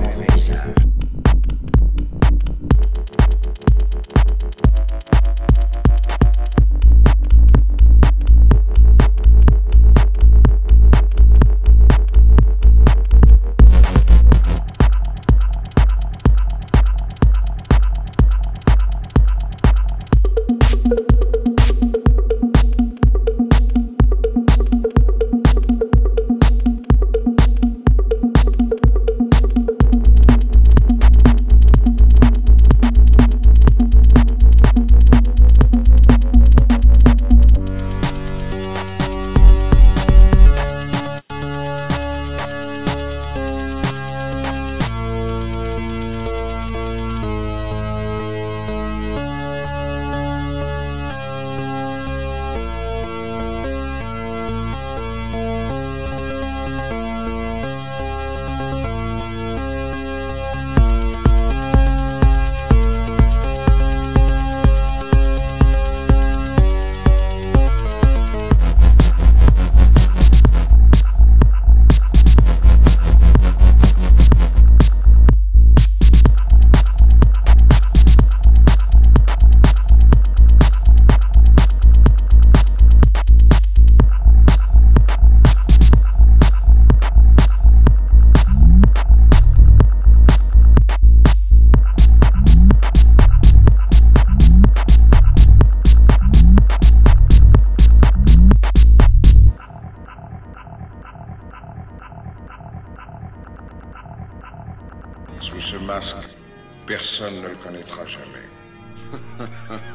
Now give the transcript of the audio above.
Revelation. Sous ce masque, personne ne le connaîtra jamais.